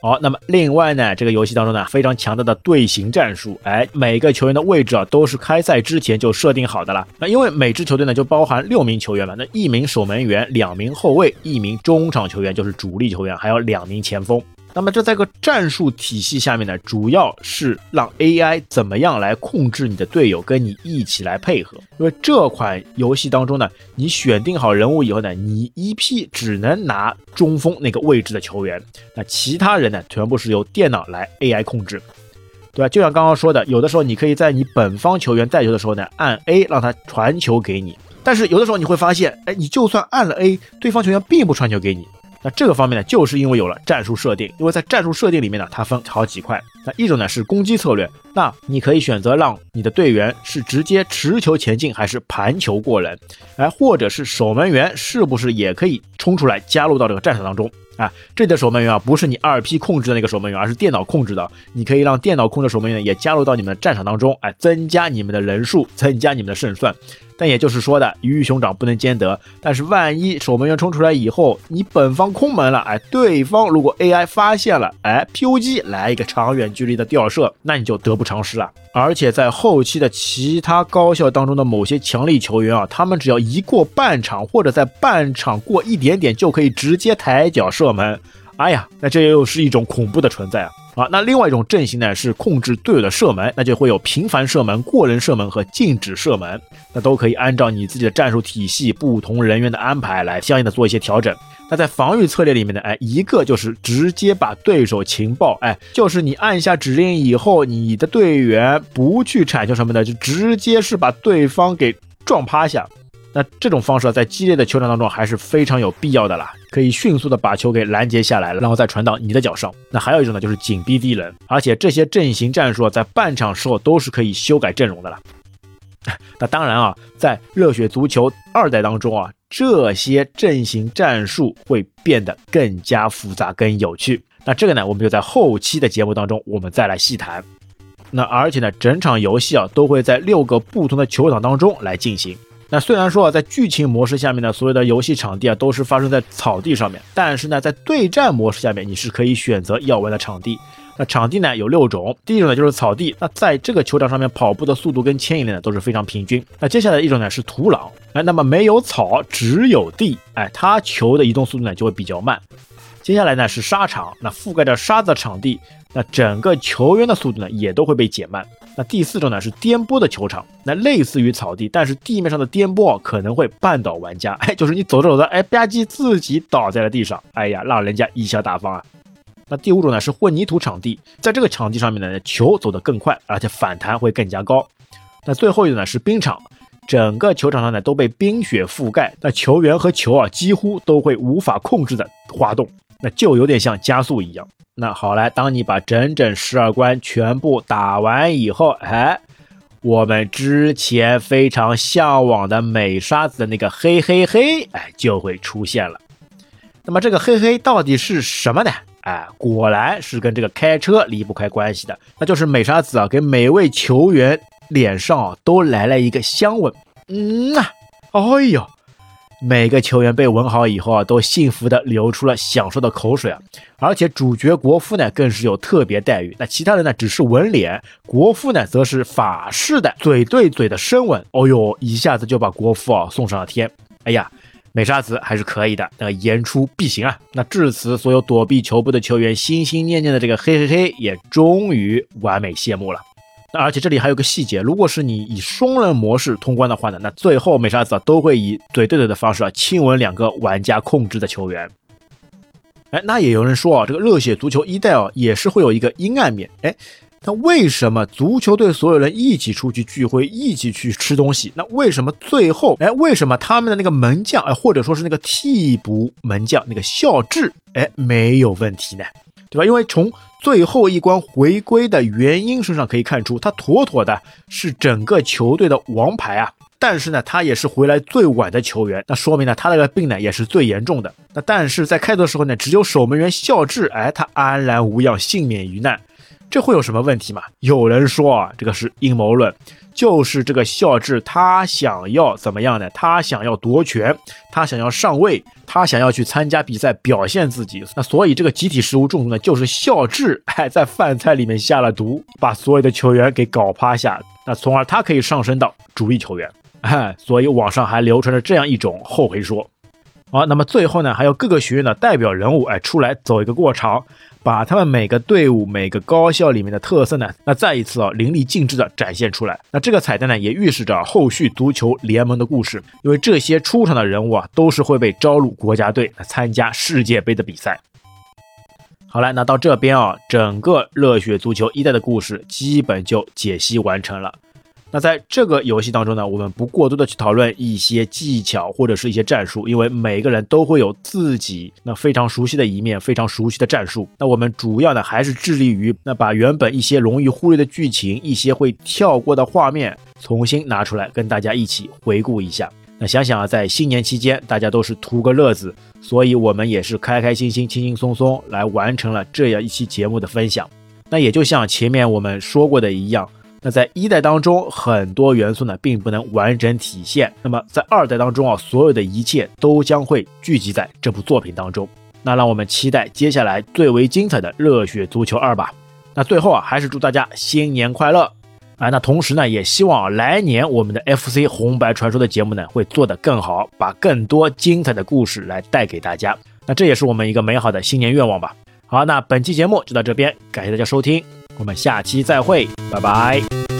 好，那么另外呢，这个游戏当中呢，非常强大的队形战术，哎，每个球员的位置啊，都是开赛之前就设定好的了。那因为每支球队呢，就包含六名球员嘛，那一名守门员，两名后卫，一名中场球员，就是主力球员，还有两名前锋。那么这在个战术体系下面呢，主要是让 AI 怎么样来控制你的队友，跟你一起来配合。因为这款游戏当中呢，你选定好人物以后呢，你一批只能拿中锋那个位置的球员，那其他人呢，全部是由电脑来 AI 控制，对吧？就像刚刚说的，有的时候你可以在你本方球员带球的时候呢，按 A 让他传球给你，但是有的时候你会发现，哎，你就算按了 A，对方球员并不传球给你。那这个方面呢，就是因为有了战术设定，因为在战术设定里面呢，它分好几块。那一种呢是攻击策略，那你可以选择让你的队员是直接持球前进，还是盘球过人，哎，或者是守门员是不是也可以冲出来加入到这个战场当中啊？这里的守门员啊，不是你二 P 控制的那个守门员，而是电脑控制的，你可以让电脑控制守门员也加入到你们的战场当中，哎，增加你们的人数，增加你们的胜算。但也就是说的，鱼与熊掌不能兼得。但是万一守门员冲出来以后，你本方空门了，哎，对方如果 AI 发现了，哎，POG 来一个长远距离的吊射，那你就得不偿失了。而且在后期的其他高校当中的某些强力球员啊，他们只要一过半场，或者在半场过一点点，就可以直接抬脚射门。哎呀，那这又是一种恐怖的存在啊！啊，那另外一种阵型呢是控制队友的射门，那就会有频繁射门、过人射门和禁止射门，那都可以按照你自己的战术体系、不同人员的安排来相应的做一些调整。那在防御策略里面呢，哎，一个就是直接把对手情报，哎，就是你按下指令以后，你的队员不去铲球什么的，就直接是把对方给撞趴下。那这种方式在激烈的球场当中还是非常有必要的啦，可以迅速的把球给拦截下来了，然后再传到你的脚上。那还有一种呢，就是紧逼敌人，而且这些阵型战术啊在半场时候都是可以修改阵容的了。那当然啊，在热血足球二代当中啊，这些阵型战术会变得更加复杂跟有趣。那这个呢，我们就在后期的节目当中我们再来细谈。那而且呢，整场游戏啊都会在六个不同的球场当中来进行。那虽然说啊，在剧情模式下面呢，所有的游戏场地啊都是发生在草地上面，但是呢，在对战模式下面，你是可以选择要玩的场地。那场地呢有六种，第一种呢就是草地，那在这个球场上面跑步的速度跟牵引力呢都是非常平均。那接下来一种呢是土壤，哎，那么没有草，只有地，哎，它球的移动速度呢就会比较慢。接下来呢是沙场，那覆盖着沙子的场地，那整个球员的速度呢也都会被减慢。那第四种呢是颠簸的球场，那类似于草地，但是地面上的颠簸可能会绊倒玩家，哎，就是你走着走着，哎吧唧自己倒在了地上，哎呀，让人家贻笑大方啊。那第五种呢是混凝土场地，在这个场地上面呢，球走得更快，而且反弹会更加高。那最后一种呢是冰场，整个球场上呢都被冰雪覆盖，那球员和球啊几乎都会无法控制的滑动，那就有点像加速一样。那好来，当你把整整十二关全部打完以后，哎，我们之前非常向往的美沙子的那个嘿嘿嘿，哎，就会出现了。那么这个嘿嘿到底是什么呢？哎，果然是跟这个开车离不开关系的，那就是美沙子啊，给每位球员脸上啊都来了一个香吻。嗯啊，哎呦！每个球员被吻好以后啊，都幸福的流出了享受的口水啊！而且主角国夫呢，更是有特别待遇。那其他人呢，只是吻脸，国夫呢，则是法式的嘴对嘴的深吻。哦呦，一下子就把国夫啊送上了天。哎呀，美沙子还是可以的，那言出必行啊！那至此，所有躲避球部的球员心心念念的这个嘿嘿嘿，也终于完美谢幕了。那而且这里还有个细节，如果是你以双人模式通关的话呢，那最后美沙子都会以嘴对嘴的方式啊亲吻两个玩家控制的球员。哎，那也有人说啊，这个热血足球一代啊也是会有一个阴暗面。哎，那为什么足球队所有人一起出去聚会，一起去吃东西？那为什么最后，哎，为什么他们的那个门将，哎，或者说是那个替补门将那个孝智，哎，没有问题呢？对吧？因为从最后一关回归的原因身上可以看出，他妥妥的是整个球队的王牌啊！但是呢，他也是回来最晚的球员，那说明呢，他那个病呢也是最严重的。那但是在开头的时候呢，只有守门员孝智，哎，他安然无恙，幸免于难，这会有什么问题吗？有人说啊，这个是阴谋论。就是这个孝智，他想要怎么样呢？他想要夺权，他想要上位，他想要去参加比赛表现自己。那所以这个集体食物中毒呢，就是孝智还在饭菜里面下了毒，把所有的球员给搞趴下。那从而他可以上升到主力球员。哎，所以网上还流传着这样一种后悔说。好，那么最后呢，还有各个学院的代表人物哎出来走一个过场。把他们每个队伍、每个高校里面的特色呢，那再一次啊淋漓尽致的展现出来。那这个彩蛋呢，也预示着后续足球联盟的故事，因为这些出场的人物啊，都是会被招入国家队参加世界杯的比赛。好了，那到这边啊，整个热血足球一代的故事基本就解析完成了。那在这个游戏当中呢，我们不过多的去讨论一些技巧或者是一些战术，因为每个人都会有自己那非常熟悉的一面，非常熟悉的战术。那我们主要呢还是致力于那把原本一些容易忽略的剧情，一些会跳过的画面重新拿出来跟大家一起回顾一下。那想想啊，在新年期间大家都是图个乐子，所以我们也是开开心心、轻轻松松来完成了这样一期节目的分享。那也就像前面我们说过的一样。那在一代当中，很多元素呢并不能完整体现。那么在二代当中啊，所有的一切都将会聚集在这部作品当中。那让我们期待接下来最为精彩的《热血足球二》吧。那最后啊，还是祝大家新年快乐啊！那同时呢，也希望来年我们的 FC 红白传说的节目呢会做得更好，把更多精彩的故事来带给大家。那这也是我们一个美好的新年愿望吧。好，那本期节目就到这边，感谢大家收听，我们下期再会，拜拜。